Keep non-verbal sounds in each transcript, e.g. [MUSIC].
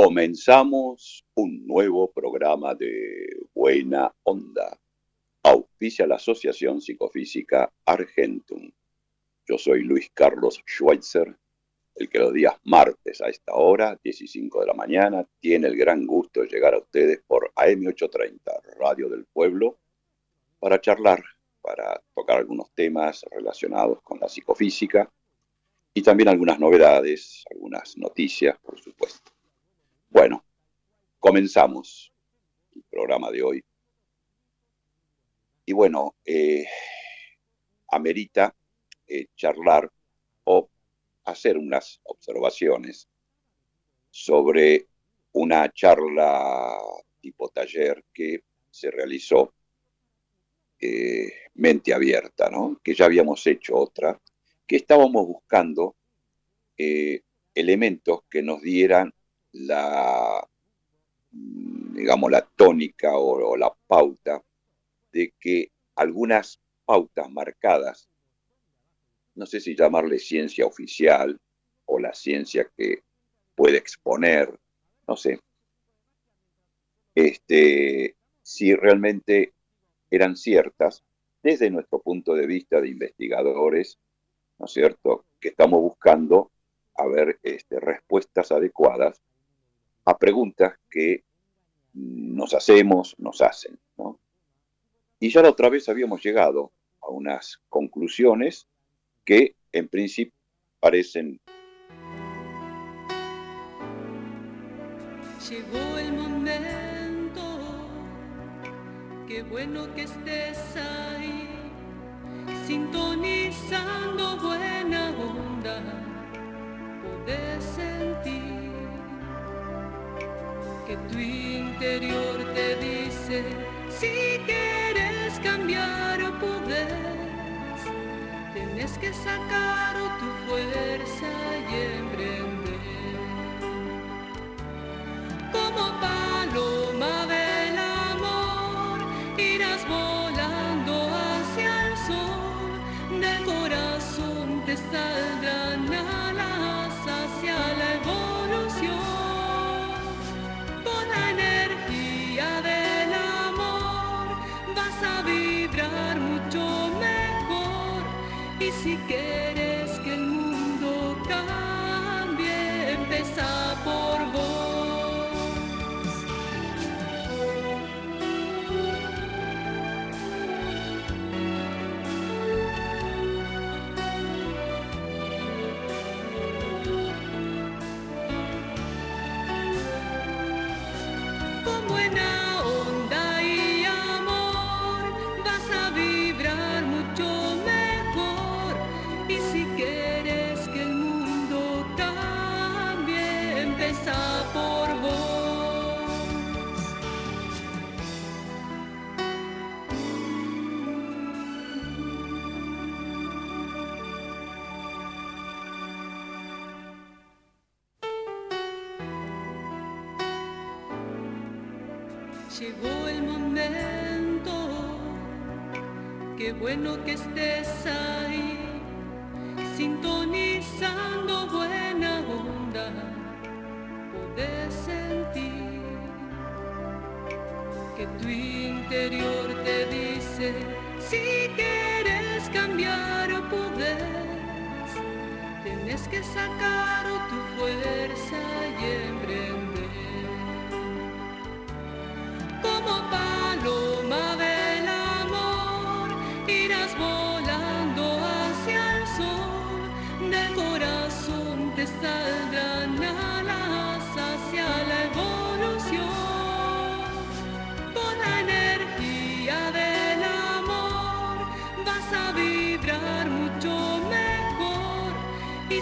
Comenzamos un nuevo programa de Buena Onda. Auspicia la Asociación Psicofísica Argentum. Yo soy Luis Carlos Schweitzer, el que los días martes a esta hora, 15 de la mañana, tiene el gran gusto de llegar a ustedes por AM830, Radio del Pueblo, para charlar, para tocar algunos temas relacionados con la psicofísica y también algunas novedades, algunas noticias, por supuesto. Bueno, comenzamos el programa de hoy. Y bueno, eh, amerita eh, charlar o hacer unas observaciones sobre una charla tipo taller que se realizó eh, mente abierta, ¿no? que ya habíamos hecho otra, que estábamos buscando elementos que nos dieran la, digamos, la tónica o, o la pauta de que algunas pautas marcadas, no sé si llamarle ciencia oficial o la ciencia que puede exponer, no sé, este, si realmente eran ciertas desde nuestro punto de vista de investigadores, ¿no es cierto?, que estamos buscando a ver este, respuestas adecuadas a preguntas que nos hacemos, nos hacen, ¿no? Y ya la otra vez habíamos llegado a unas conclusiones que en principio parecen Llegó el momento, qué bueno que estés ahí, sintonizando buena onda, podés sentir que tu interior te dice, si quieres cambiar o podés, tienes que sacar tu fuerza y emprender. Como paloma del amor, irás volando hacia el sol, del corazón te saldrán y si quieres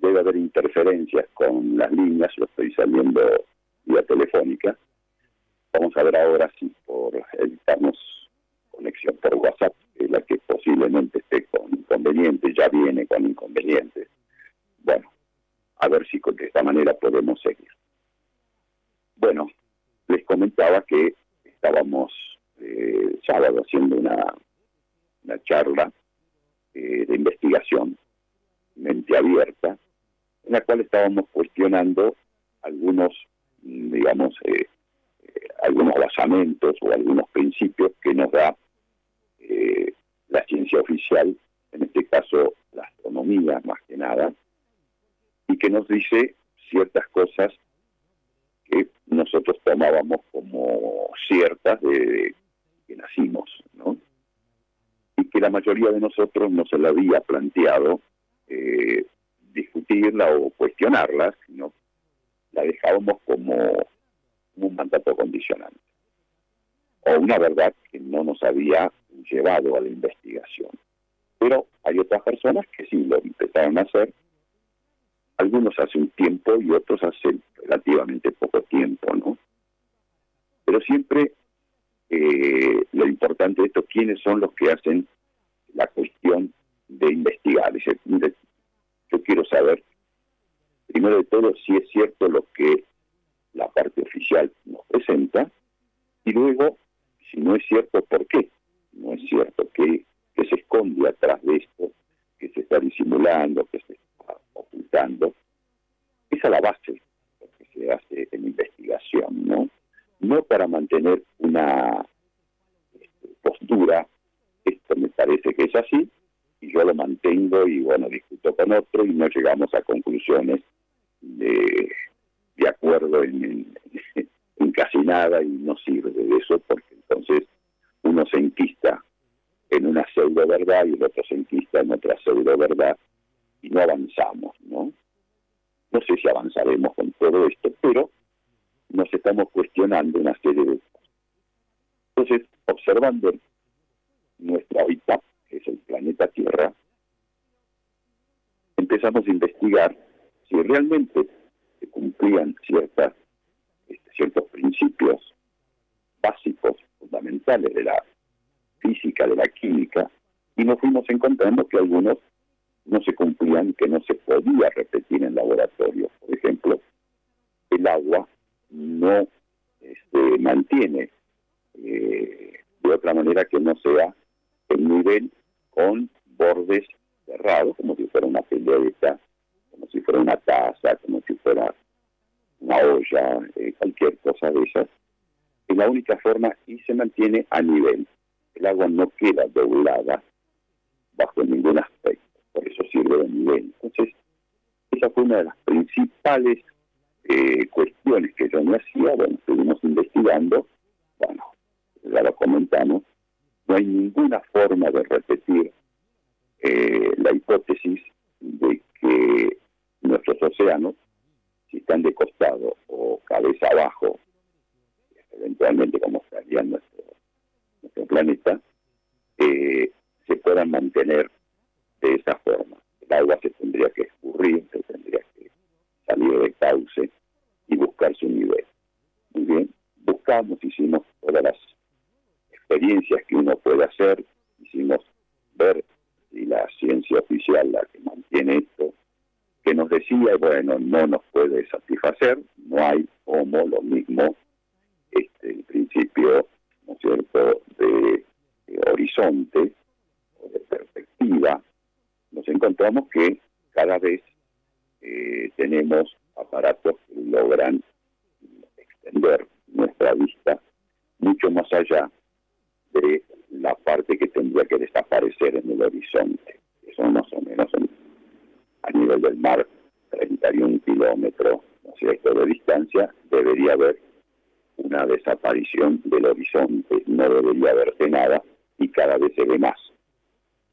debe haber interferencias con las líneas, lo estoy saliendo vía telefónica. Vamos a ver ahora si por evitarnos conexión por WhatsApp, la que posiblemente esté con inconveniente, ya viene con inconvenientes. Bueno, a ver si de esta manera podemos seguir. Bueno, les comentaba que estábamos eh, sábado haciendo una una charla eh, de investigación, mente abierta, en la cual estábamos cuestionando algunos, digamos, eh, eh, algunos basamentos o algunos principios que nos da la ciencia oficial, en este caso la astronomía más que nada, y que nos dice ciertas cosas que nosotros tomábamos como ciertas de que nacimos, ¿no? y que la mayoría de nosotros no se la había planteado eh, discutirla o cuestionarla, sino la dejábamos como, un mandato condicionante o una verdad que no nos había llevado a la investigación. Pero hay otras personas que sí lo empezaron a hacer, algunos hace un tiempo y otros hace relativamente poco tiempo, ¿no? Pero siempre eh, lo importante de esto, quiénes son los que hacen la cuestión de investigar. Dice, yo quiero saber, primero de todo, si es cierto lo que la parte oficial nos presenta, y luego, si no es cierto, ¿por qué? No es cierto, que se esconde atrás de esto? que se está disimulando? que se está ocultando? Esa es la base de lo que se hace en investigación, ¿no? no para mantener una este, postura, esto me parece que es así, y yo lo mantengo y bueno, discuto con otro y no llegamos a conclusiones de, acuerdo en, [LAUGHS] en, casi nada y no sirve de eso porque entonces uno se enquista en una pseudo verdad y el otro se enquista en otra pseudo verdad y no avanzamos, ¿no? No sé si avanzaremos con todo esto, pero nos estamos cuestionando una serie de cosas. Entonces, observando nuestro hábitat, es el planeta Tierra, empezamos a investigar si realmente se cumplían ciertas, este, ciertos principios básicos, fundamentales de la física, de la química, y nos fuimos encontrando que algunos no se cumplían, que no se podía repetir en laboratorio. Por ejemplo, el agua no este, mantiene eh, de otra manera que no sea el nivel con bordes cerrados, como si fuera una pelota, como si fuera una taza, como si fuera una olla, eh, cualquier cosa de esas. Es la única forma y se mantiene a nivel. El agua no queda doblada bajo ningún aspecto, por eso sirve de nivel. Entonces, esa fue una de las principales eh, cuestiones que yo me hacía, bueno, estuvimos investigando, bueno, ya lo comentamos, no hay ninguna forma de repetir eh, la hipótesis de que nuestros océanos, si están de costado o cabeza abajo, eventualmente como estaría nuestro, nuestro planeta, eh, se puedan mantener de esa forma. El agua se tendría que escurrir, se tendría que salir de cauce y buscar su nivel. Muy bien, buscamos, hicimos todas las experiencias que uno puede hacer, hicimos ver si la ciencia oficial, la que mantiene esto, que nos decía, bueno, no nos puede satisfacer, no hay como lo mismo, este, el principio, ¿no es cierto?, de, horizonte o de perspectiva, nos encontramos que cada vez eh, tenemos aparatos que logran extender nuestra vista mucho más allá la parte que tendría que desaparecer en el horizonte, que son más o menos a nivel del mar 31 kilómetros, ¿no cierto?, de distancia, debería haber una desaparición del horizonte, no debería verse nada y cada vez se ve más.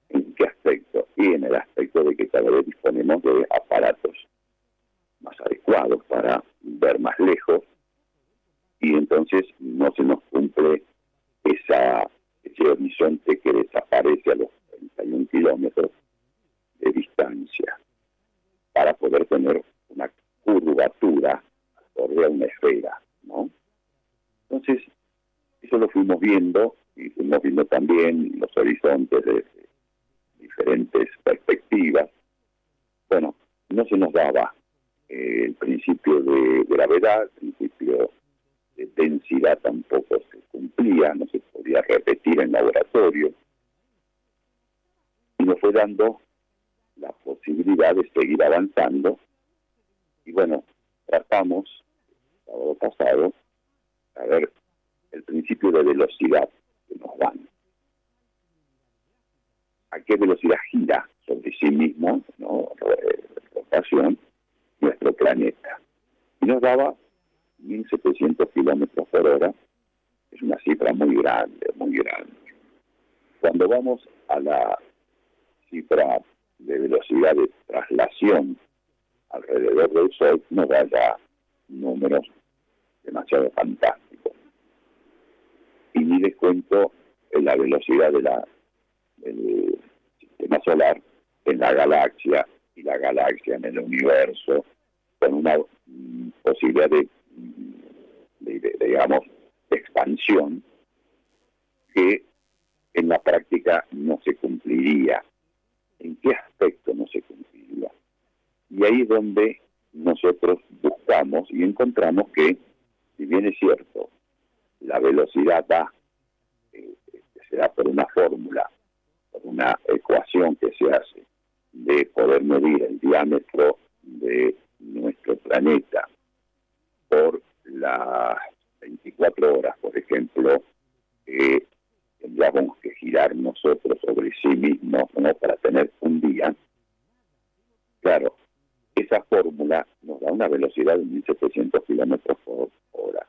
¿En qué aspecto? Y en el aspecto de que cada vez disponemos de aparatos más adecuados para ver más lejos y entonces no se nos cumple esa, ese horizonte que desaparece a los 31 kilómetros de distancia para poder tener una curvatura sobre una esfera, ¿no? Entonces, eso lo fuimos viendo y fuimos viendo también los horizontes de diferentes perspectivas. Bueno, no se nos daba eh, el principio de gravedad, el principio de densidad tampoco se cumplía, no se podía repetir en laboratorio. Y nos fue dando la posibilidad de seguir avanzando. Y bueno, tratamos, sábado pasado, a ver el principio de velocidad que nos dan. ¿A qué velocidad gira sobre sí mismo, ¿no? rotación, nuestro planeta? Y nos daba 1.700 kilómetros por hora. Es una cifra muy grande, muy grande. Cuando vamos a la cifra de velocidad de traslación alrededor del Sol, nos da ya números demasiado fantásticos. Y ni les cuento la velocidad de del sistema solar en la galaxia y la galaxia en el universo, con una mm, posibilidad de, digamos, expansión que en la práctica no se cumpliría. ¿En qué aspecto no se cumpliría? Y ahí es donde nosotros buscamos y encontramos que si bien es cierto, la velocidad da, eh, se da por una fórmula, por una ecuación que se hace de poder medir el diámetro de nuestro planeta por las 24 horas, por ejemplo, que tendríamos que girar nosotros sobre sí mismos ¿no? para tener un día. Claro, esa fórmula nos da una velocidad de 1.700 kilómetros por hora.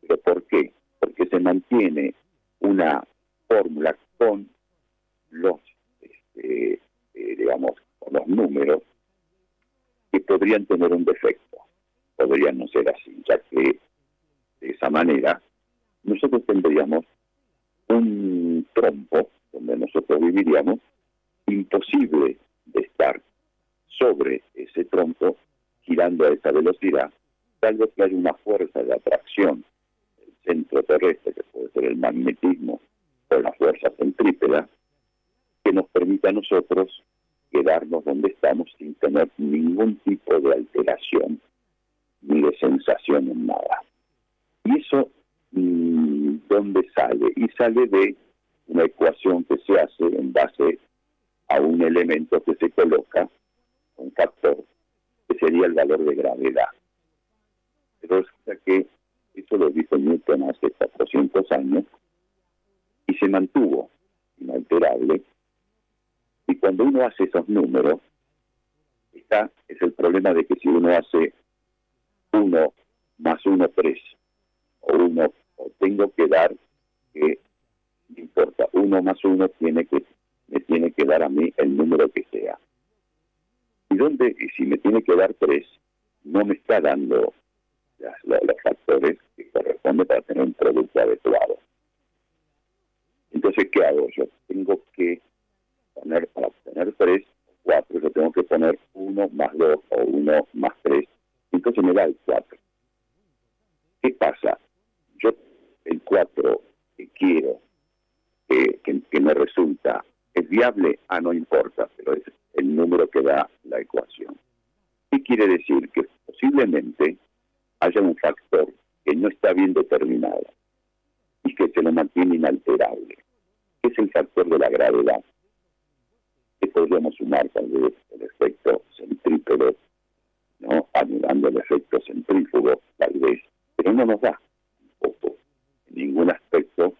¿Pero por qué? Porque se mantiene una fórmula con los, este, eh, digamos, con los números que podrían tener un defecto, podrían no ser así, ya que de esa manera nosotros tendríamos un trompo donde nosotros viviríamos imposible de estar sobre ese tronco girando a esa velocidad, tal vez que haya una fuerza de atracción del centro terrestre, que puede ser el magnetismo o la fuerza centrípeta, que nos permita a nosotros quedarnos donde estamos sin tener ningún tipo de alteración ni de sensación en nada. Y eso, mm, ¿dónde sale? Y sale de una ecuación que se hace en base a un elemento que se coloca un factor que sería el valor de gravedad. Pero resulta que eso lo dijo Newton hace 400 años y se mantuvo inalterable. Y cuando uno hace esos números, está, es el problema de que si uno hace 1 más 1, 3, o 1, o tengo que dar que, no importa, 1 más 1 tiene que, me tiene que dar a mí el número que sea y donde y si me tiene que dar tres, no me está dando los factores que corresponden para tener un producto adecuado. Entonces, ¿qué hago? Yo tengo que poner, para obtener tres, cuatro, yo tengo que poner uno más dos o uno más tres, entonces me da el cuatro. ¿Qué pasa? Yo el cuatro que quiero, que, que me resulta, es viable, ah, no importa, pero es el número que da la ecuación. ¿Qué quiere decir? Que posiblemente haya un factor que no está bien determinado y que se lo mantiene inalterable, es el factor de la gravedad, que podríamos sumar tal vez el efecto centrípedo, ¿no? anulando el efecto centrífugo, tal vez, pero no nos da tampoco en ningún aspecto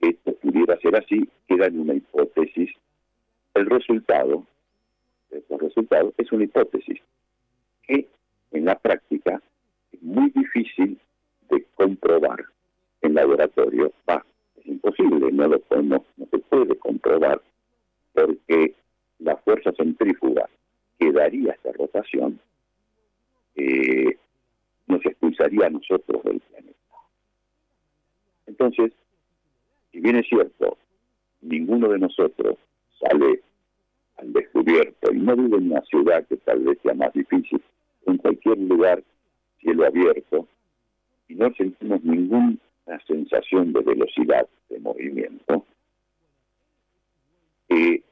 que esto pudiera ser así, queda en una hipótesis. El resultado resultado es una hipótesis que en la práctica es muy difícil de comprobar en laboratorio. Va, es imposible, no lo podemos, no se puede comprobar porque la fuerza centrífuga que daría esta rotación nos expulsaría a nosotros del planeta. Entonces, si bien es cierto, ninguno de nosotros sale al descubierto, y no vive en una ciudad que tal vez sea más difícil, en cualquier lugar, cielo abierto, y no sentimos ninguna sensación de velocidad de movimiento, eh,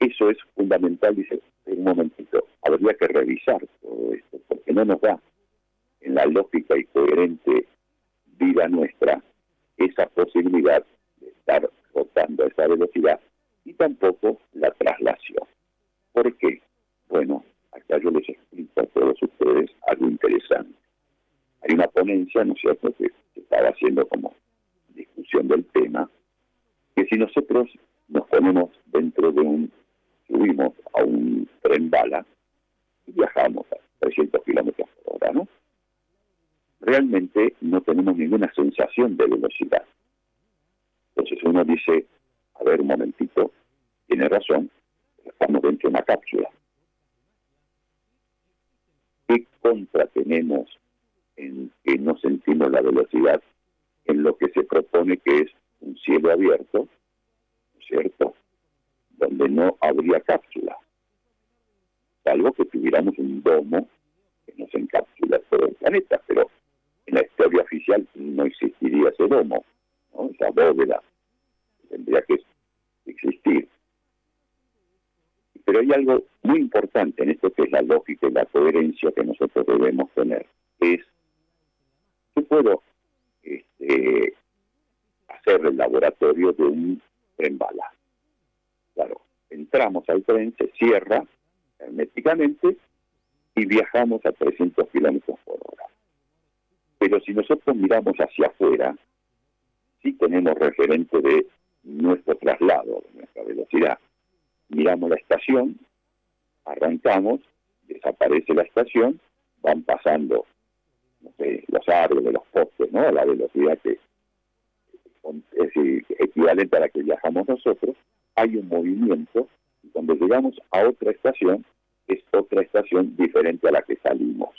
eso es fundamental, dice, un momentito, habría que revisar todo esto, porque no nos da en la lógica y coherente vida nuestra esa posibilidad de estar rotando a esa velocidad y tampoco la traslación. ¿Por qué? Bueno, acá yo les explico a todos ustedes algo interesante. Hay una ponencia, ¿no es cierto?, que se estaba haciendo como discusión del tema, que si nosotros nos ponemos dentro de un, subimos a un tren bala y viajamos a 300 kilómetros por hora, ¿no? Realmente no tenemos ninguna sensación de velocidad. Entonces uno dice, a ver un momentito, tiene razón, estamos dentro de una cápsula. ¿Qué contra tenemos en que no sentimos la velocidad en lo que se propone que es un cielo abierto, ¿cierto? Donde no habría cápsula, salvo que tuviéramos un domo que nos encapsula todo el planeta, pero en la historia oficial no existiría ese domo, ¿no? esa bóveda, tendría que existir. Pero hay algo muy importante en esto que es la lógica y la coherencia que nosotros debemos tener. Es, yo puedo este, hacer el laboratorio de un tren. Claro, entramos al tren, se cierra herméticamente y viajamos a 300 kilómetros por hora. Pero si nosotros miramos hacia afuera, sí tenemos referente de nuestro traslado, de nuestra velocidad miramos la estación, arrancamos, desaparece la estación, van pasando no sé, los árboles, los postes, ¿no? A la velocidad que es equivalente a la que viajamos nosotros, hay un movimiento y cuando llegamos a otra estación, es otra estación diferente a la que salimos.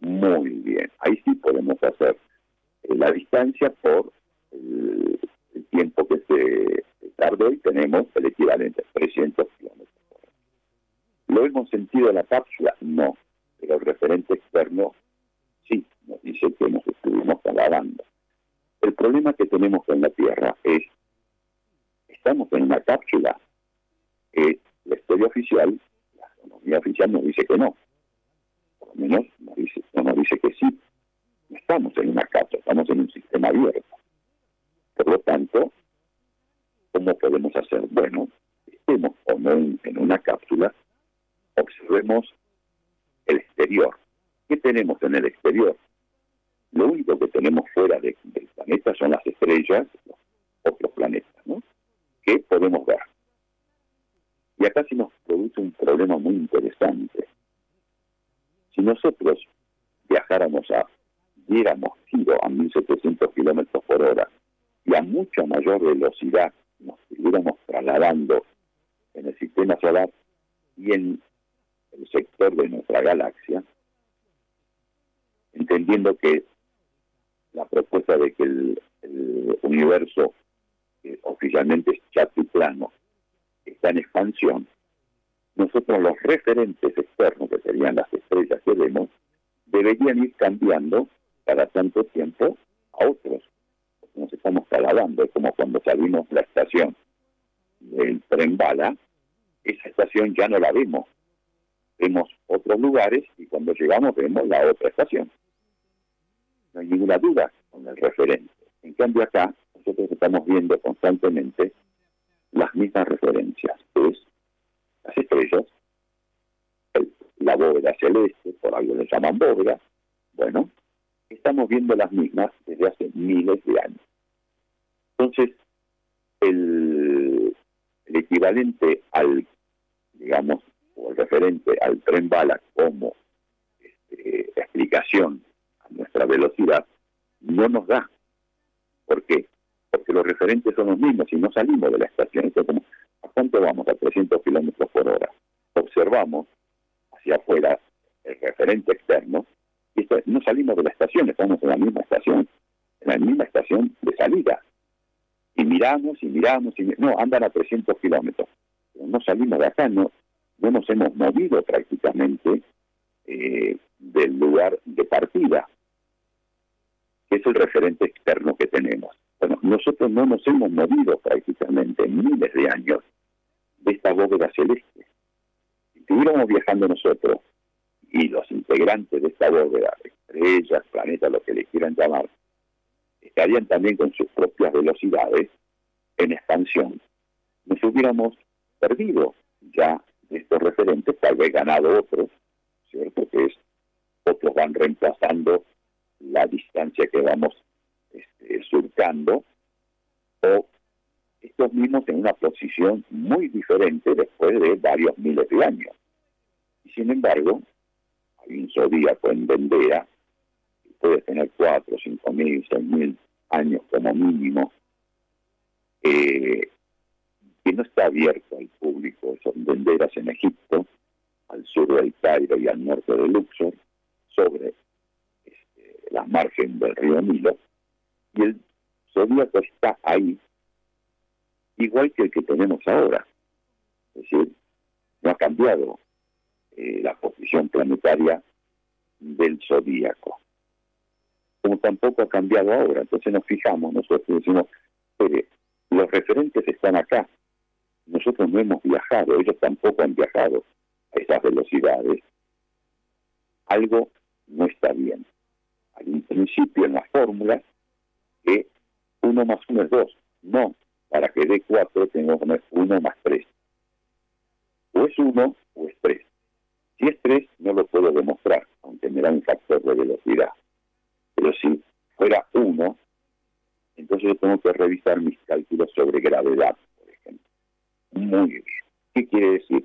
Muy bien, ahí sí podemos hacer eh, la distancia por el, el tiempo que se tarde y tenemos el equivalente a 300 kilómetros. ¿Lo hemos sentido en la cápsula? No, pero el referente externo sí nos dice que nos estuvimos trasladando. El problema que tenemos en la Tierra es, estamos en una cápsula que la historia oficial, la astronomía oficial nos dice que no. Por lo menos nos dice, no nos dice que sí. No estamos en una cápsula, estamos en un sistema abierto. Por lo tanto, ¿Cómo podemos hacer? Bueno, estemos como en una cápsula, observemos el exterior. ¿Qué tenemos en el exterior? Lo único que tenemos fuera del planeta son las estrellas, los otros planetas, ¿Qué podemos ver? Y acá se nos produce un problema muy interesante. Si nosotros viajáramos a, diéramos giro a 1700 kilómetros por hora y a mucha mayor velocidad nos estuviéramos trasladando en el sistema solar y en el sector de nuestra galaxia, entendiendo que la propuesta de que el, universo oficialmente es chatiplano está en expansión, nosotros los referentes externos, que serían las estrellas que vemos, deberían ir cambiando cada tanto tiempo a otros nos estamos trasladando, es como cuando salimos la estación del tren bala, esa estación ya no la vemos. Vemos otros lugares y cuando llegamos vemos la otra estación. No hay ninguna duda con el referente. En cambio acá nosotros estamos viendo constantemente las mismas referencias, es las estrellas, la bóveda celeste, por algo le llaman bóveda, bueno, estamos viendo las mismas desde hace miles de años. Entonces, el, equivalente al, digamos, o el referente al tren bala como este, explicación a nuestra velocidad, no nos da. ¿Por qué? Porque los referentes son los mismos y no salimos de la estación. como, ¿a cuánto vamos? A 300 kilómetros por hora. Observamos hacia afuera el referente externo y no salimos de la estación, estamos en la misma estación, en la misma estación de salida. Y miramos y miramos y no, andan a 300 kilómetros. no salimos de acá, no, no nos hemos movido prácticamente eh, del lugar de partida, que es el referente externo que tenemos. Bueno, nosotros no nos hemos movido prácticamente en miles de años de esta bóveda celeste. Si estuviéramos viajando nosotros y los integrantes de esta bóveda, estrellas, planetas, lo que le quieran llamar, estarían también con sus propias velocidades en expansión, nos hubiéramos perdido ya estos referentes, tal vez ganado otros, ¿cierto? Que es, otros van reemplazando la distancia que vamos este, surcando, o estos mismos en una posición muy diferente después de varios miles de años. Y sin embargo, hay un zodíaco en Vendera que puede tener cuatro, cinco mil, seis mil años como mínimo, eh, que no está abierto al público, son venderas en Egipto, al sur del Cairo y al norte de Luxor, sobre este, la margen del río Nilo, y el zodíaco está ahí, igual que el que tenemos ahora. Es decir, no ha cambiado eh, la posición planetaria del zodíaco. Como tampoco ha cambiado ahora. Entonces nos fijamos, nosotros decimos, los referentes están acá, nosotros no hemos viajado, ellos tampoco han viajado a esas velocidades. Algo no está bien. Hay principio en la fórmula que 1 más 1 es 2. No, para que dé 4 tengo que poner 1 más 3. O es 1 o es 3. Si es 3 no lo puedo demostrar, aunque me da un factor de velocidad. Pero si fuera 1, entonces yo tengo que revisar mis cálculos sobre gravedad muy bien. ¿Qué quiere decir?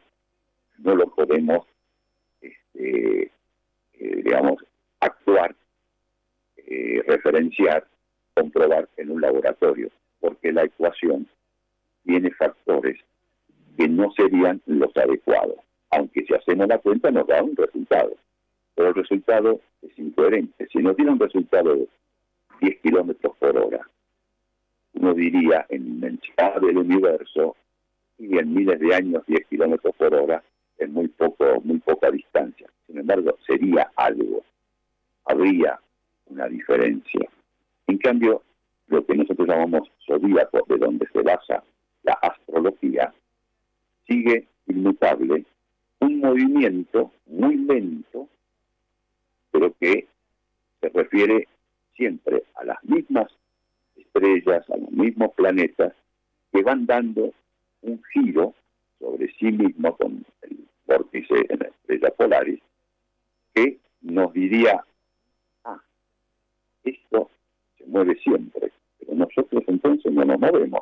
No lo podemos, este, eh, digamos, actuar, eh, referenciar, comprobar en un laboratorio, porque la ecuación tiene factores que no serían los adecuados. Aunque si hacemos la cuenta nos da un resultado, pero el resultado es incoherente. Si no tiene un resultado de 10 kilómetros por hora, uno diría en inmensidad del universo y en miles de años 10 kilómetros por hora en muy poco muy poca distancia. Sin embargo, sería algo, habría una diferencia. En cambio, lo que nosotros llamamos zodíaco, de donde se basa la astrología, sigue inmutable un movimiento muy lento, pero que se refiere siempre a las mismas estrellas, a los mismos planetas, que van dando un giro sobre sí mismo con el vórtice en la estrella Polaris, que nos diría, ah, esto mueve siempre, pero nosotros entonces no nos movemos.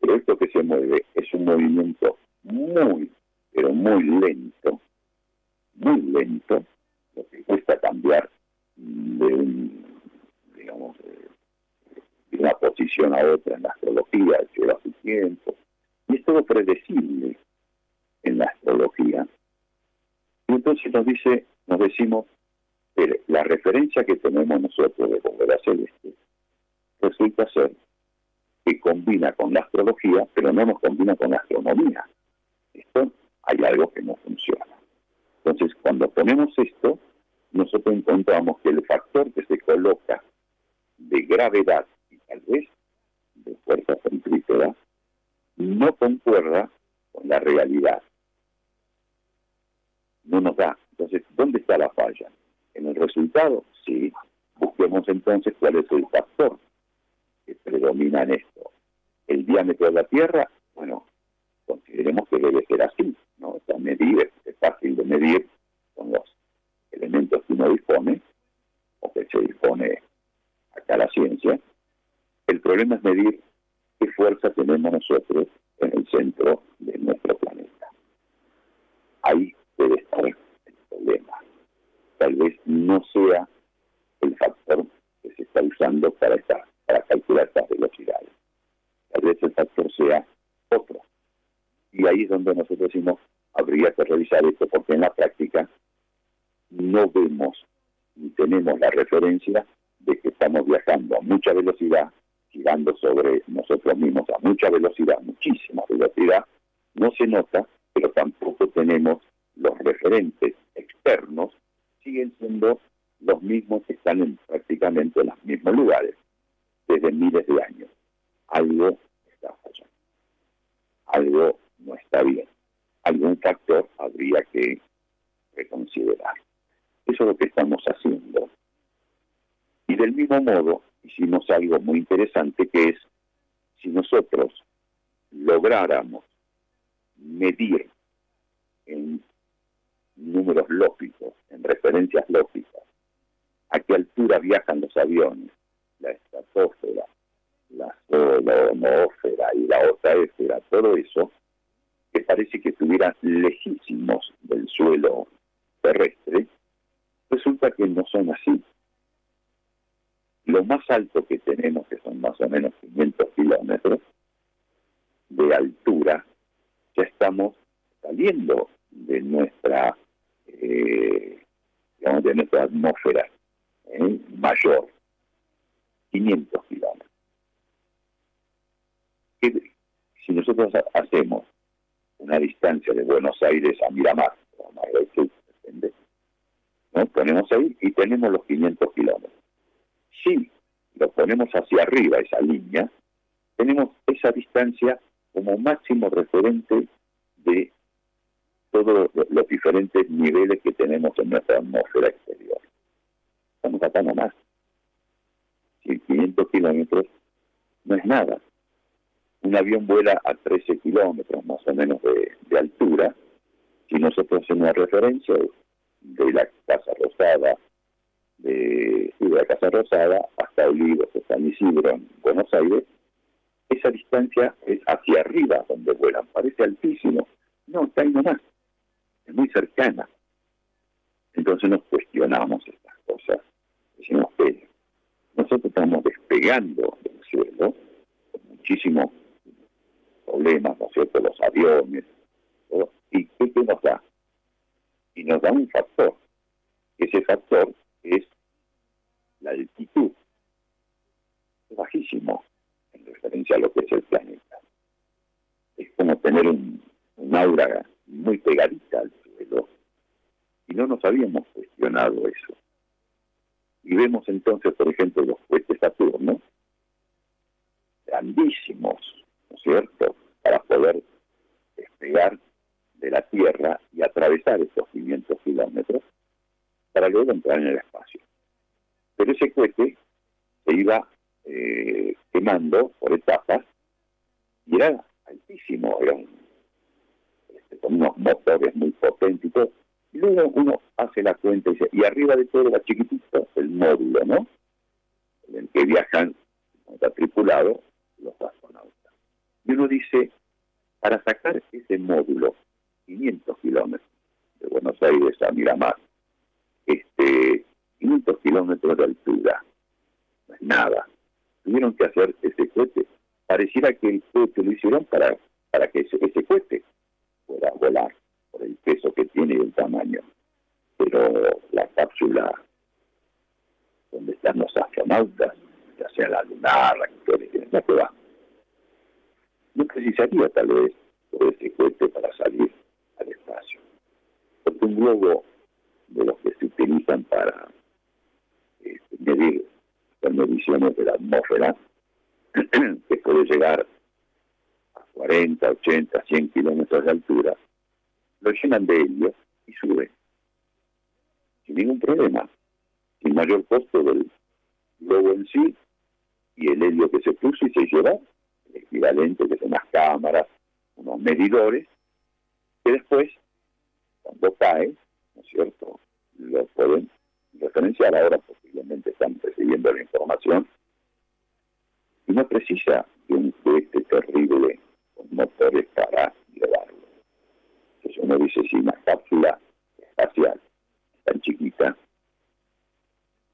Pero esto que se mueve es un movimiento muy, pero muy lento, muy lento, lo que cuesta cambiar de digamos, de una posición a otra en la astrología, lleva su tiempo, y es todo predecible en la astrología. Y entonces nos dice, nos decimos, que la referencia que tenemos nosotros de bóveda celeste resulta ser que combina con la astrología, pero no nos combina con la astronomía. Esto hay algo que no funciona. Entonces, cuando ponemos esto, nosotros encontramos que el factor que se coloca de gravedad y tal vez de fuerza centrípeta no concuerda con la realidad. No nos da. Entonces, ¿dónde está la falla? ¿En el resultado? Sí. Busquemos entonces cuál es el factor que predomina en esto. ¿El diámetro de la Tierra? Bueno, consideremos que debe ser así, ¿no? O sea, medir, es fácil de medir con los elementos que uno dispone, o que se dispone acá la ciencia. El problema es medir qué fuerza tenemos nosotros en el centro de nuestro planeta. ahí debe estar el problema. Tal vez no sea el factor que se está usando para, esta, para calcular estas velocidades. Tal vez el factor sea otro. Y ahí es donde nosotros decimos, habría que revisar esto, porque en la práctica no vemos ni tenemos la referencia de que estamos viajando a mucha velocidad, girando sobre nosotros mismos a mucha velocidad, muchísima velocidad, no se nota, pero tampoco tenemos los referentes externos, siguen siendo los mismos que están en prácticamente en los mismos lugares desde miles de años. Algo está fallando. Algo no está bien. Algún factor habría que reconsiderar. Eso es lo que estamos haciendo. Y del mismo modo, hicimos algo muy interesante que es, si nosotros lográramos medir en números lógicos, en referencias lógicas, a qué altura viajan los aviones, la estratosfera, la, atmósfera y la otra esfera, todo eso, que parece que estuvieran lejísimos del suelo terrestre, resulta que no son así. Lo más alto que tenemos, que son más o menos 500 kilómetros de altura, ya estamos saliendo de nuestra, eh, digamos, de nuestra atmósfera ¿eh? mayor, 500 kilómetros. Si nosotros hacemos una distancia de Buenos Aires a Miramar, ¿no? ponemos ahí y tenemos los 500 kilómetros. Si lo ponemos hacia arriba, esa línea, tenemos esa distancia como máximo referente de todos los diferentes niveles que tenemos en nuestra atmósfera exterior. Estamos acá nomás. Si 500 kilómetros no es nada. Un avión vuela a 13 kilómetros más o menos de, altura. Si nosotros hacemos referencia de la Casa Rosada, de, la Casa Rosada hasta Olivos, San Isidro, en Buenos Aires, esa distancia es hacia arriba donde vuelan, parece altísimo. No, está ahí nomás, es muy cercana. Entonces nos cuestionamos estas cosas. Decimos que nosotros estamos despegando del suelo con muchísimos problemas, ¿no es cierto? Los aviones, ¿y qué, nos da? Y nos da un factor. Ese factor es la altitud. Es bajísimo referencia a lo que es el planeta. Es como tener un, aura muy pegadita al suelo y no nos habíamos cuestionado eso. Y vemos entonces, por ejemplo, los cohetes Saturno, grandísimos, ¿no es cierto?, para poder despegar de la Tierra y atravesar estos 500 kilómetros para luego entrar en el espacio. Pero ese cohete se iba eh, quemando por etapas y era altísimo, era este, con unos motores muy potentes y luego uno hace la cuenta y dice, y arriba de todo era chiquitito el módulo, ¿no? En el que viajan, está tripulado, los astronautas. Y uno dice, para sacar ese módulo, 500 kilómetros de Buenos Aires a Miramar, este, 500 kilómetros de altura, no es nada tuvieron que hacer ese cohete. Pareciera que el cohete lo hicieron para, para que ese, ese pueda volar por el peso que tiene y el tamaño. Pero la cápsula donde están los astronautas, ya sea la lunar, la que la que va, no precisaría tal vez por ese cohete para salir al espacio. Porque un globo de los que se utilizan para este, medir con mediciones de la atmósfera, [CLEARS THROAT] que puede llegar 40, 80, 100 kilómetros de altura, lo llenan de helio y sube. Sin ningún problema. Sin mayor costo del globo en sí y el helio que se puso y se llevó, el equivalente que son unas cámaras, unos medidores, que después, cuando cae, ¿no es cierto?, lo pueden referenciar ahora posiblemente están recibiendo la información y no precisa de un cohete terrible con motores para llevarlo. Entonces uno dice, si una cápsula espacial tan chiquita,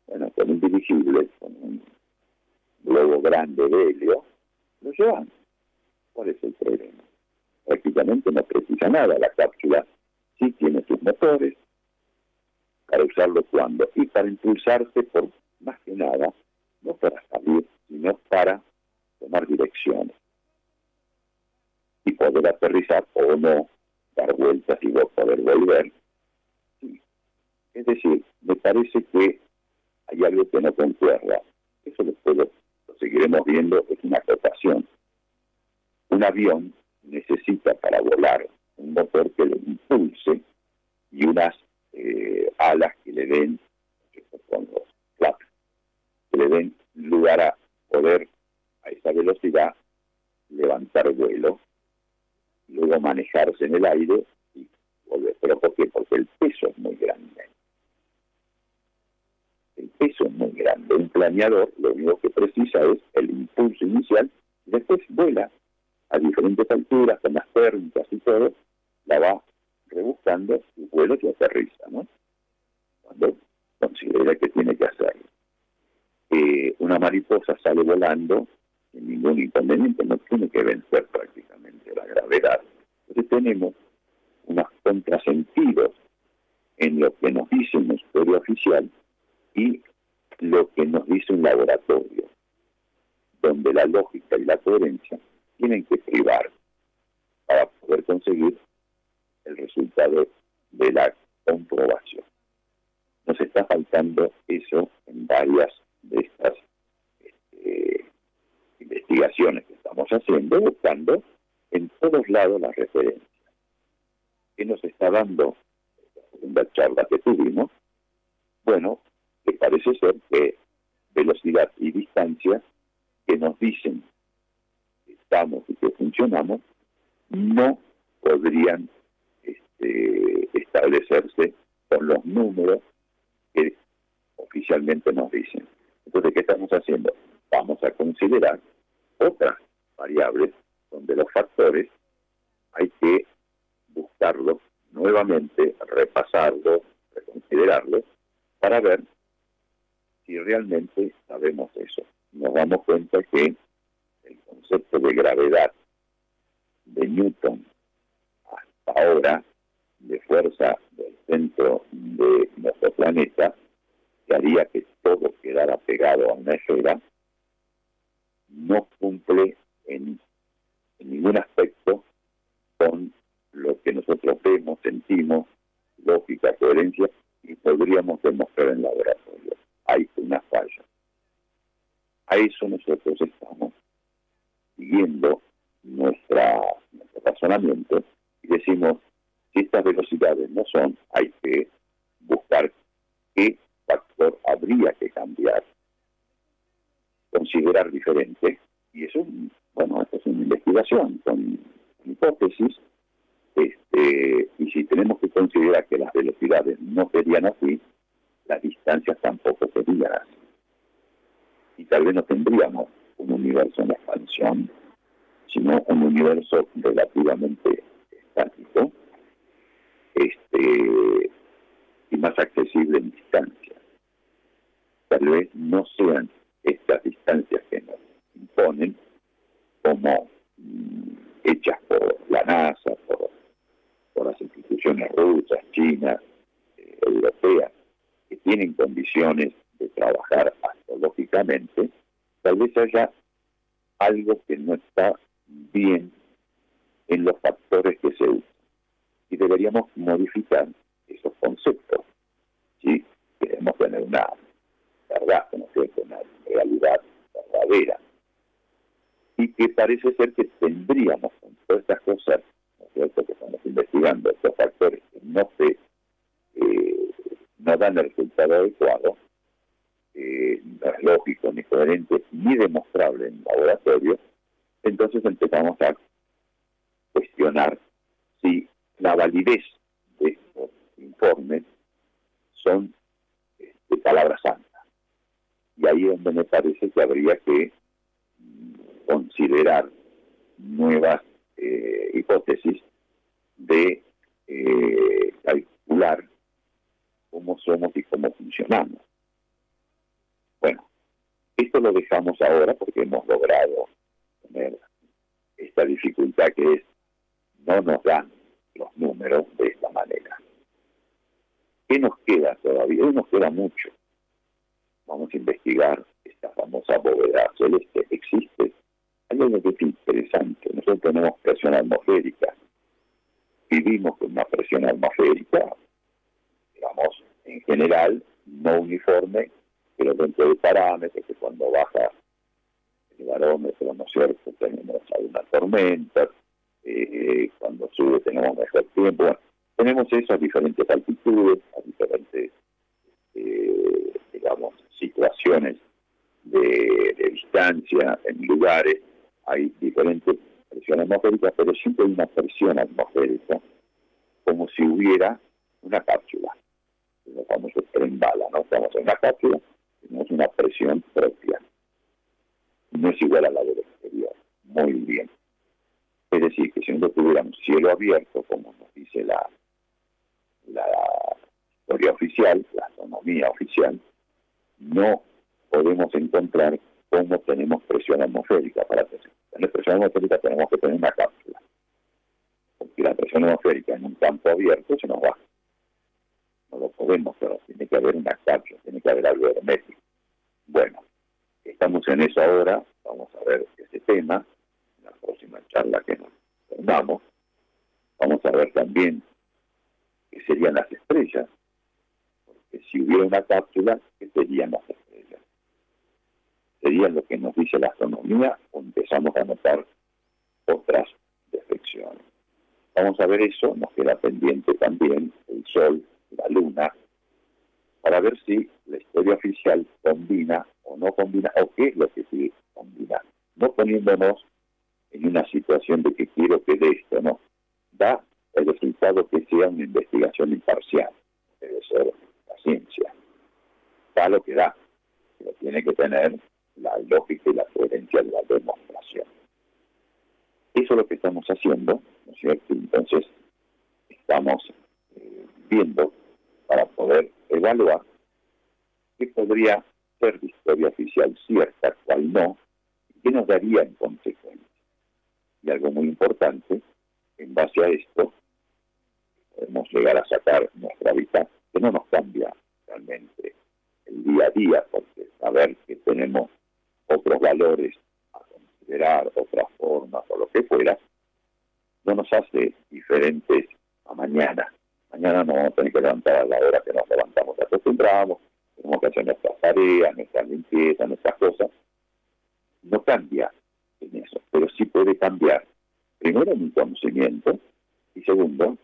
bueno, con un dirigible, con un globo grande de helio, lo llevan. ¿Cuál es el problema? Prácticamente no precisa nada. La cápsula sí tiene sus motores para usarlo cuando y para impulsarse por más que nada, no para salir, sino para tomar direcciones y poder aterrizar o no, dar vueltas y poder volver. Es decir, me parece que hay algo que no concuerda. Eso después lo, seguiremos viendo, es una acotación. Un avión necesita para volar un motor que lo impulse y unas eh, alas que le den, con los flaps, que le den lugar a poder a esa velocidad levantar vuelo, luego manejarse en el aire. ¿Pero por qué? Porque el peso es muy grande. El peso es muy grande. Un planeador lo único que precisa es el impulso inicial y después vuela a diferentes alturas, con las térmicas y todo, la va rebuscando y vuelo y aterriza, ¿no? Cuando considera que tiene que hacerlo. Eh, una mariposa sale volando sin ningún inconveniente, no tiene que vencer prácticamente la gravedad. Entonces tenemos unos contrasentidos en lo que nos dice una historia oficial y lo que nos dice un laboratorio, donde la lógica y la coherencia tienen que privar para poder conseguir el resultado de la comprobación. Nos está faltando eso en varias de estas este, investigaciones que estamos haciendo, buscando en todos lados la referencia. ¿Qué nos está dando la segunda charla que tuvimos? Bueno, que parece ser que velocidad y distancia que nos dicen que estamos y que funcionamos no podrían este, establecerse con los números que oficialmente nos dicen. Entonces, ¿qué estamos haciendo? Vamos a considerar otras variables donde los factores hay que buscarlos nuevamente, repasarlos, reconsiderarlos, para ver si realmente sabemos eso. Nos damos cuenta que el concepto de gravedad de Newton hasta ahora, de fuerza del centro de nuestro planeta, que haría que todo quedara pegado a una esfera, no cumple en, ningún aspecto con lo que nosotros vemos, sentimos, lógica, coherencia, y podríamos demostrar en laboratorio. Hay una falla. A eso nosotros estamos siguiendo nuestra, nuestro razonamiento y decimos, si estas velocidades no son, hay que buscar qué factor habría que cambiar, considerar diferente, y eso, bueno, esto es una investigación con hipótesis, este, y si tenemos que considerar que las velocidades no serían así, las distancias tampoco serían así. Y tal vez no tendríamos un universo en expansión, sino un universo relativamente estático este, y más accesible en distancia. Tal vez no sean estas distancias que nos imponen como mm, hechas por la NASA, por, las instituciones rusas, chinas, eh, europeas, que tienen condiciones de trabajar astrológicamente, tal vez haya algo que no está bien en los factores que se usan. Y deberíamos modificar esos conceptos. Si queremos tener una verdad, ¿no una realidad verdadera. Y que parece ser que tendríamos con todas estas cosas, ¿no es cierto?, que estamos investigando, estos factores que no se eh, no dan el resultado adecuado, eh, no es lógico, ni coherente, ni demostrable en laboratorio, entonces empezamos a cuestionar si la validez de estos informes son este, palabras santas. Y ahí es donde me parece que habría que considerar nuevas eh, hipótesis de eh, calcular cómo somos y cómo funcionamos. Bueno, esto lo dejamos ahora porque hemos logrado tener esta dificultad que es no nos dan los números de esta manera. ¿Qué nos queda todavía? Nos queda mucho. Vamos a investigar esta famosa bóveda celeste. ¿Existe? Hay algo que es interesante. Nosotros tenemos presión atmosférica. Vivimos con una presión atmosférica, digamos, en general, no uniforme, pero dentro de parámetros que cuando baja el barómetro, ¿no es cierto?, tenemos alguna tormenta, eh, cuando sube tenemos mejor tiempo. tenemos eso a diferentes altitudes, a diferentes, eh, digamos, situaciones de, distancia, en lugares, hay diferentes presiones atmosféricas, pero siempre hay una presión atmosférica, como si hubiera una cápsula. Los famosos tren bala, ¿no? Estamos en una cápsula, tenemos una presión propia. No es igual a la del exterior. Muy bien. Es decir, que si no tuviéramos cielo abierto, como nos dice la, la historia oficial, la astronomía oficial, no podemos encontrar cómo tenemos presión atmosférica. Para tener presión atmosférica tenemos que tener una cápsula. Porque la presión atmosférica en un campo abierto se nos va. No lo podemos, pero tiene que haber una cápsula, tiene que haber algo hermético. Bueno, estamos en eso ahora, vamos a ver ese tema próxima charla que nos tengamos, vamos a ver también qué serían las estrellas, porque si hubiera una cápsula, ¿qué serían las? ¿Serían lo que nos dice la astronomía o empezamos a notar otras defecciones? Vamos a ver eso, nos queda pendiente también el Sol, la Luna, para ver si la historia oficial combina o no combina, o qué es lo que sí combina, no poniéndonos en una situación de que quiero que de esto, no. Da el resultado que sea una investigación imparcial, debe ser la ciencia. Da lo que da, pero tiene que tener la lógica y la coherencia de la demostración. Eso es lo que estamos haciendo, ¿no es cierto? Entonces, estamos eh, viendo para poder evaluar qué podría ser de historia oficial cierta, cuál no, y qué nos daría en consecuencia. Y algo muy importante, en base a esto, podemos llegar a sacar nuestra vida, que no nos cambia realmente el día a día, porque saber que tenemos otros valores a considerar, otras formas o lo que fuera, no nos hace diferentes a mañana. Mañana nos vamos a tener que levantar a la hora que nos levantamos, acostumbramos, tenemos que hacer nuestras tareas, nuestras limpiezas, nuestras cosas. No cambia en eso, pero sí puede cambiar, primero en mi conocimiento y segundo,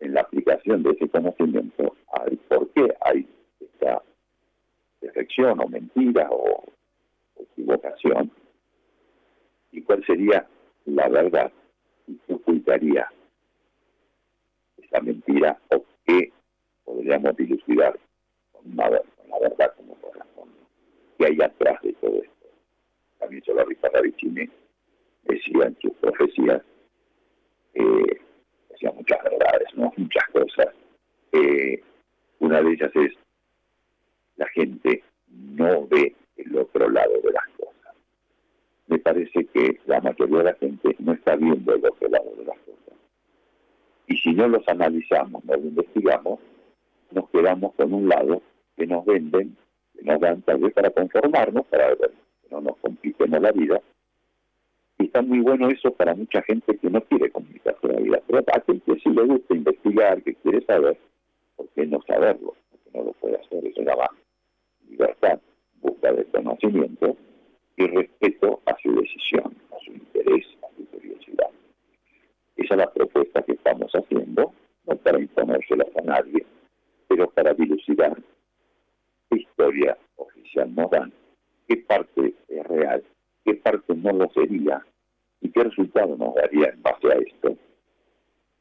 en la aplicación de ese conocimiento al por qué hay esta defección o mentira o, equivocación y cuál sería la verdad y qué ocultaría esa mentira o qué podríamos dilucidar con, la verdad como corresponde, que hay atrás de todo esto también Solarita Ravicini decía en sus profecías, eh, decía muchas verdades, ¿no? muchas cosas. Eh, una de ellas es, la gente no ve el otro lado de las cosas. Me parece que la mayoría de la gente no está viendo el otro lado de las cosas. Y si no los analizamos, no los investigamos, nos quedamos con un lado que nos venden, que nos dan tal vez para conformarnos, para ver no nos compliquemos la vida. Y está muy bueno eso para mucha gente que no quiere complicarse la vida. Pero a quien que sí le gusta investigar, que quiere saber, ¿por qué no saberlo? Porque no lo puede hacer. Eso llama libertad, busca de conocimiento y respeto a su decisión, a su interés, a su curiosidad. Esa es la propuesta que estamos haciendo, no para imponérselas a nadie, pero para dilucidar qué historia oficial nos dan qué parte es real, qué parte no lo sería y qué resultado nos daría en base a esto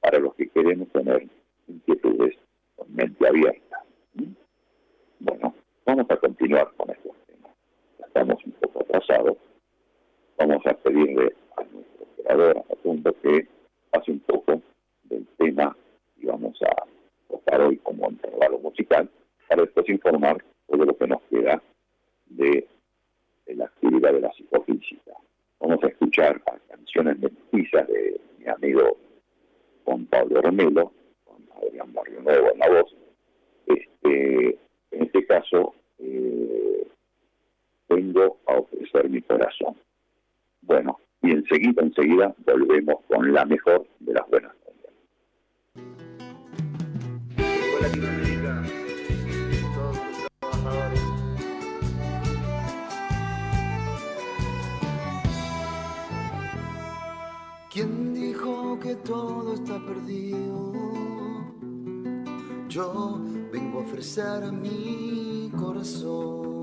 para los que queremos tener inquietudes con mente abierta. ¿Mm? Bueno, vamos a continuar con temas estamos un poco atrasados, vamos a pedirle a nuestro operador, a punto que pase un poco del tema y vamos a tocar hoy como intervalo musical, para después informar sobre lo que nos queda de, la actividad de la psicofísica. Vamos a escuchar las canciones mestizas de mi amigo Juan Pablo Romelo, con Adrián Barrio Nuevo en la voz. Este, en este caso, eh, vengo a ofrecer mi corazón. Bueno, y enseguida, enseguida volvemos con la mejor de las buenas ¿Quién dijo que todo está perdido? Yo vengo a ofrecer mi corazón.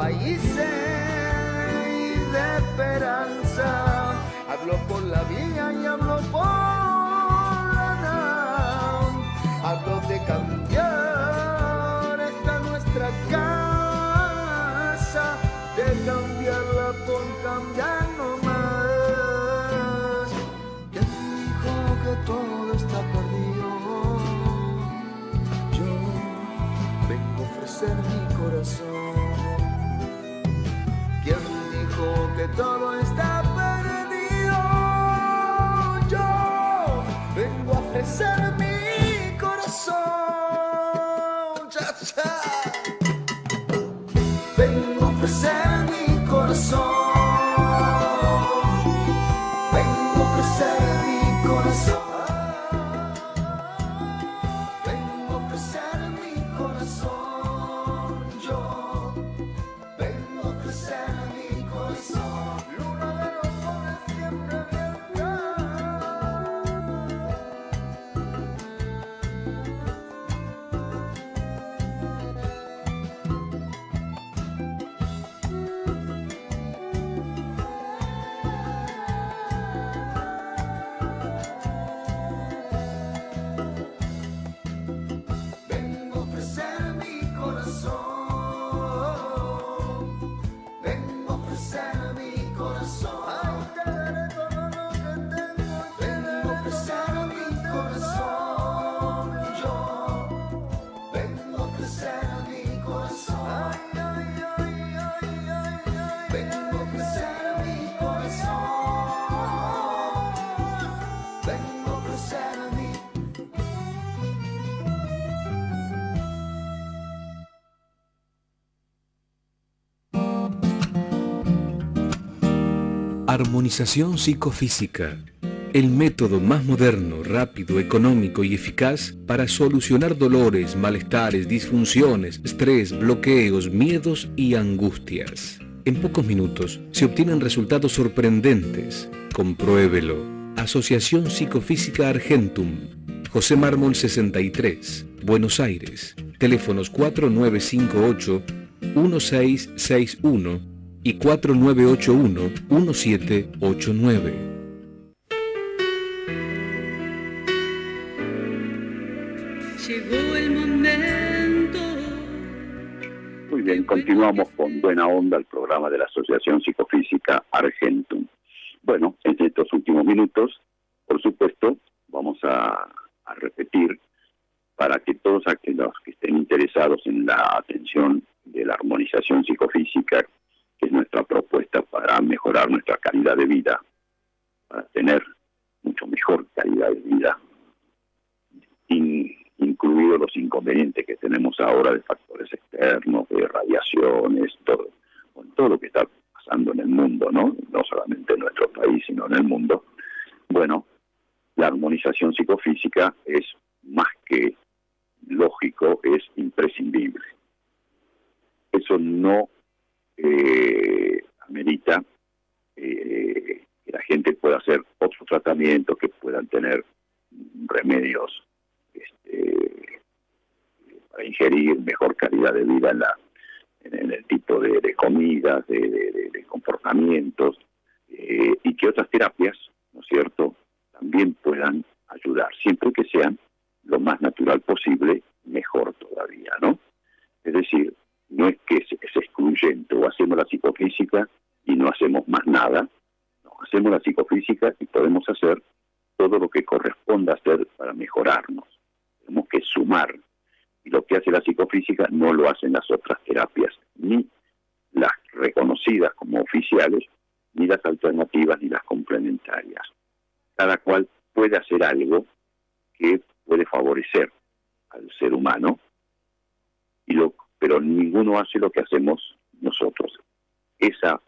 países y de esperanza. Hablo por la vía y hablo por la nave. Hablo de cambiar esta nuestra casa, de cambiarla por cambiar todo está perdido. Yo vengo a ofrecer mi corazón. Dijo que Armonización psicofísica. El método más moderno, rápido, económico y eficaz para solucionar dolores, malestares, disfunciones, estrés, bloqueos, miedos y angustias. En pocos minutos se obtienen resultados sorprendentes. Compruébelo. Asociación Psicofísica Argentum. José Mármol 63, Buenos Aires. Teléfonos 4958 1661 y 4981-1789. Llegó el momento. Muy bien, continuamos con Buena Onda, el programa de la Asociación Psicofísica Argentum. Bueno, en estos últimos minutos, por supuesto, vamos a, a repetir para que todos aquellos que estén interesados en la atención de la armonización psicofísica, es nuestra propuesta para mejorar nuestra calidad de vida, para tener mucho mejor calidad de vida, incluidos los inconvenientes que tenemos ahora de factores externos, de radiaciones, todo, con todo lo que está pasando en el mundo, ¿no? No solamente en nuestro país, sino en el mundo. Bueno, la armonización psicofísica es más que lógico, es imprescindible. Eso no eh, amerita eh, que la gente pueda hacer otros tratamientos, que puedan tener remedios este, para ingerir mejor calidad de vida en, la, en, el tipo de, de comidas, de, comportamientos, eh, y que otras terapias, ¿no cierto?, también puedan ayudar, siempre que sean lo más natural posible, mejor todavía, ¿no? Es decir, no es que es, excluyente o hacemos la psicofísica y no hacemos más nada, no, hacemos la psicofísica y podemos hacer todo lo que corresponda hacer para mejorarnos. Tenemos que sumar. Y lo que hace la psicofísica no lo hacen las otras terapias, ni las reconocidas como oficiales, ni las alternativas, ni las complementarias. Cada cual puede hacer algo que puede favorecer al ser humano, y lo, pero ninguno hace lo que hacemos nosotros. Esa,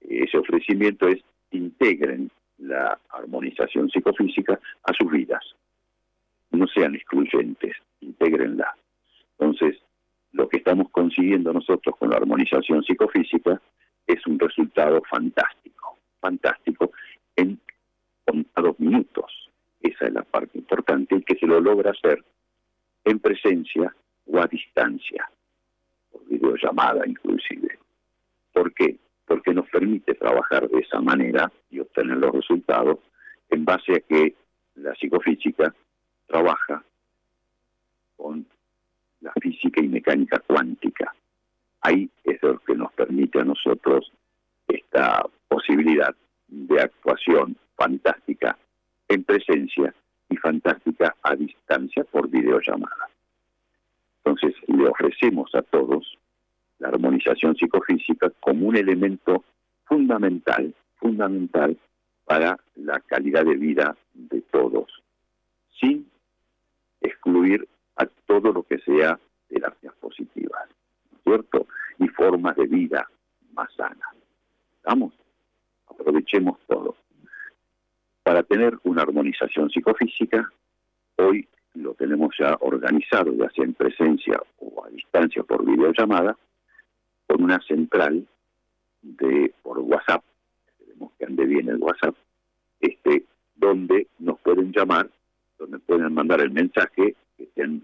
ese ofrecimiento es integren la armonización psicofísica a sus vidas. No sean excluyentes, integrenla. Entonces, lo que estamos consiguiendo nosotros con la armonización psicofísica es un resultado fantástico, fantástico en contados minutos. Esa es la parte importante y que se lo logra hacer en presencia o a distancia, por videollamada inclusive. ¿Por qué? porque nos permite trabajar de esa manera y obtener los resultados en base a que la psicofísica trabaja con la física y mecánica cuántica. Ahí es lo que nos permite a nosotros esta posibilidad de actuación fantástica en presencia y fantástica a distancia por videollamada. Entonces le ofrecemos a todos la armonización psicofísica como un elemento fundamental, fundamental para la calidad de vida de todos, sin excluir a todo lo que sea terapias positivas, ¿no es cierto? Y formas de vida más sanas. ¿Vamos? Aprovechemos todo. Para tener una armonización psicofísica, hoy lo tenemos ya organizado, ya sea en presencia o a distancia por videollamada, con una central de por WhatsApp, esperemos que ande bien el WhatsApp, este, donde nos pueden llamar, donde pueden mandar el mensaje que quieren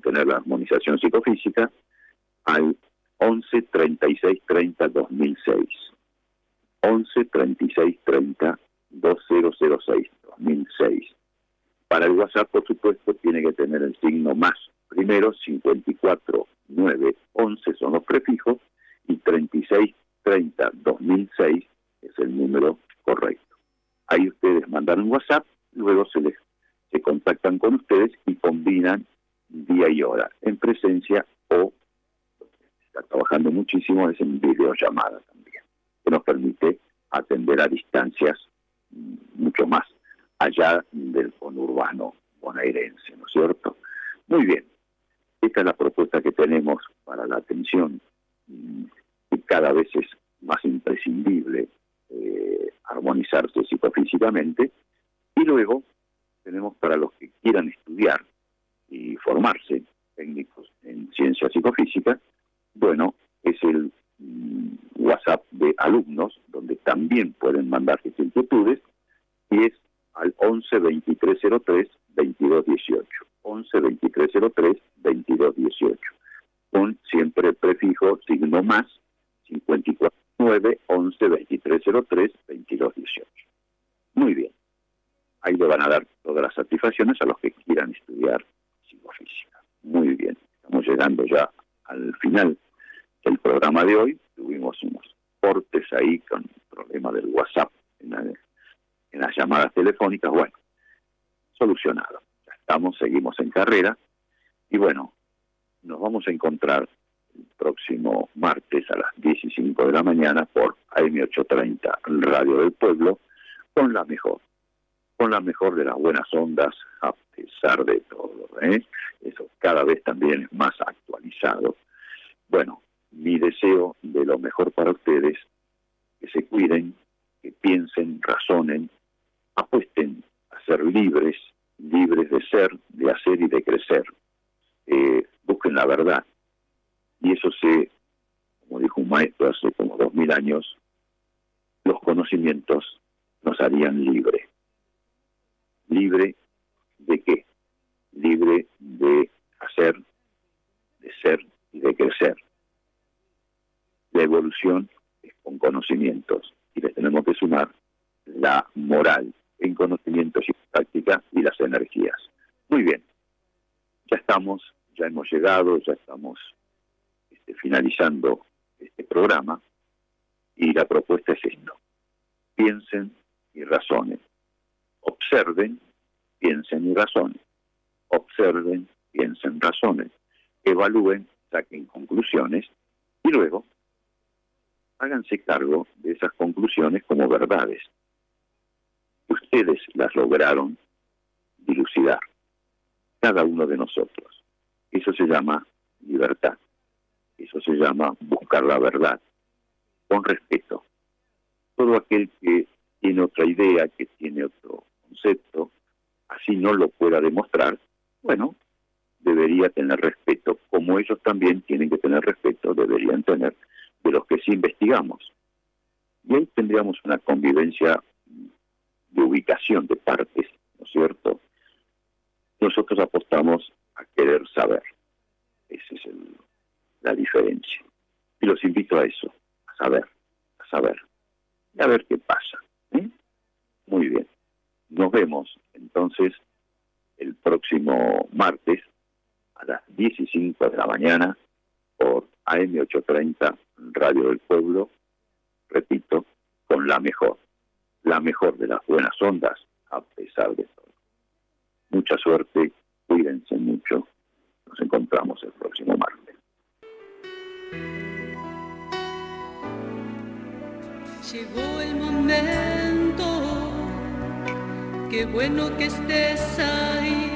tener la armonización psicofísica al 11 36 30 2006. 11 36 30 2006 2006. Para el WhatsApp, por supuesto, tiene que tener el signo más. Primero, 54 9, 11 son los prefijos y 36, 30, 2006 es el número correcto. Ahí ustedes mandan un WhatsApp, luego se les se contactan con ustedes y combinan día y hora en presencia o está trabajando muchísimo es en videollamada también, que nos permite atender a distancias mm, mucho más allá del conurbano bonaerense, ¿no es cierto? Muy bien, esta es la propuesta que tenemos para la atención y cada vez es más imprescindible eh, armonizarse psicofísicamente. Y luego tenemos para los que quieran estudiar y formarse técnicos en ciencia psicofísica, bueno, es el mm, WhatsApp de alumnos, donde también pueden mandar sus inquietudes, y es al 11 2303 2218. 11 2303 2218, con siempre prefijo signo más 549 11 2303 2218. Muy bien. Ahí le van a dar todas las satisfacciones a los que quieran estudiar psicofísica. Muy bien. Estamos llegando ya al final del programa de hoy. Tuvimos unos cortes ahí con el problema del WhatsApp en, en las llamadas telefónicas. Bueno, solucionado. Ya estamos, seguimos en carrera. Y bueno, nos vamos a encontrar el próximo martes a las 10 y 5 de la mañana por AM830, Radio del Pueblo, con la mejor, con la mejor de las buenas ondas, a pesar de todo. ¿eh? Eso cada vez también es más actualizado. Bueno, mi deseo de lo mejor para ustedes, que se cuiden, que piensen, razonen, apuesten a ser libres, libres de ser, de hacer y de crecer. Eh, busquen la verdad. Y eso se, como dijo un maestro hace como dos mil años, los conocimientos nos harían libre. ¿Libre de qué? Libre de hacer, de ser y de crecer. La evolución es con conocimientos y les tenemos que sumar la moral en conocimientos y práctica y las energías. Muy bien, ya estamos, ya hemos llegado, ya estamos este, finalizando este programa y la propuesta es esto. Piensen y razonen. Observen, piensen y razonen. Observen, piensen, razonen. Evalúen, saquen conclusiones y luego háganse cargo de esas conclusiones como verdades. Ustedes las lograron dilucidar, cada uno de nosotros. Eso se llama libertad. Eso se llama buscar la verdad, con respeto. Todo aquel que tiene otra idea, que tiene otro concepto, así no lo pueda demostrar, bueno, debería tener respeto, como ellos también tienen que tener respeto, deberían tener de los que sí investigamos. Y ahí tendríamos una convivencia de ubicación de partes, ¿no es cierto? Nosotros apostamos a querer saber. Esa es la diferencia. Y los invito a eso, a saber, a saber. Y a ver qué pasa. ¿eh? Muy bien. Nos vemos entonces el próximo martes a las 10 y 5 de la mañana por AM830 Radio del Pueblo, repito, con la mejor, la mejor de las buenas ondas, a pesar de todo. Mucha suerte, cuídense mucho, nos encontramos el próximo martes. Llegó el momento, qué bueno que estés ahí